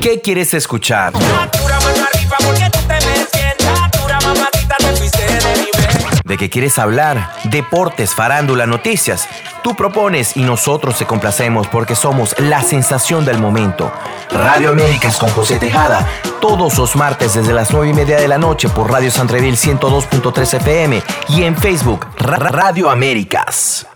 ¿Qué quieres escuchar? ¿De qué quieres hablar? Deportes, farándula, noticias. Tú propones y nosotros te complacemos porque somos la sensación del momento. Radio Américas con José Tejada. Todos los martes desde las 9 y media de la noche por Radio Santreville 102.3 FM y en Facebook Radio Américas.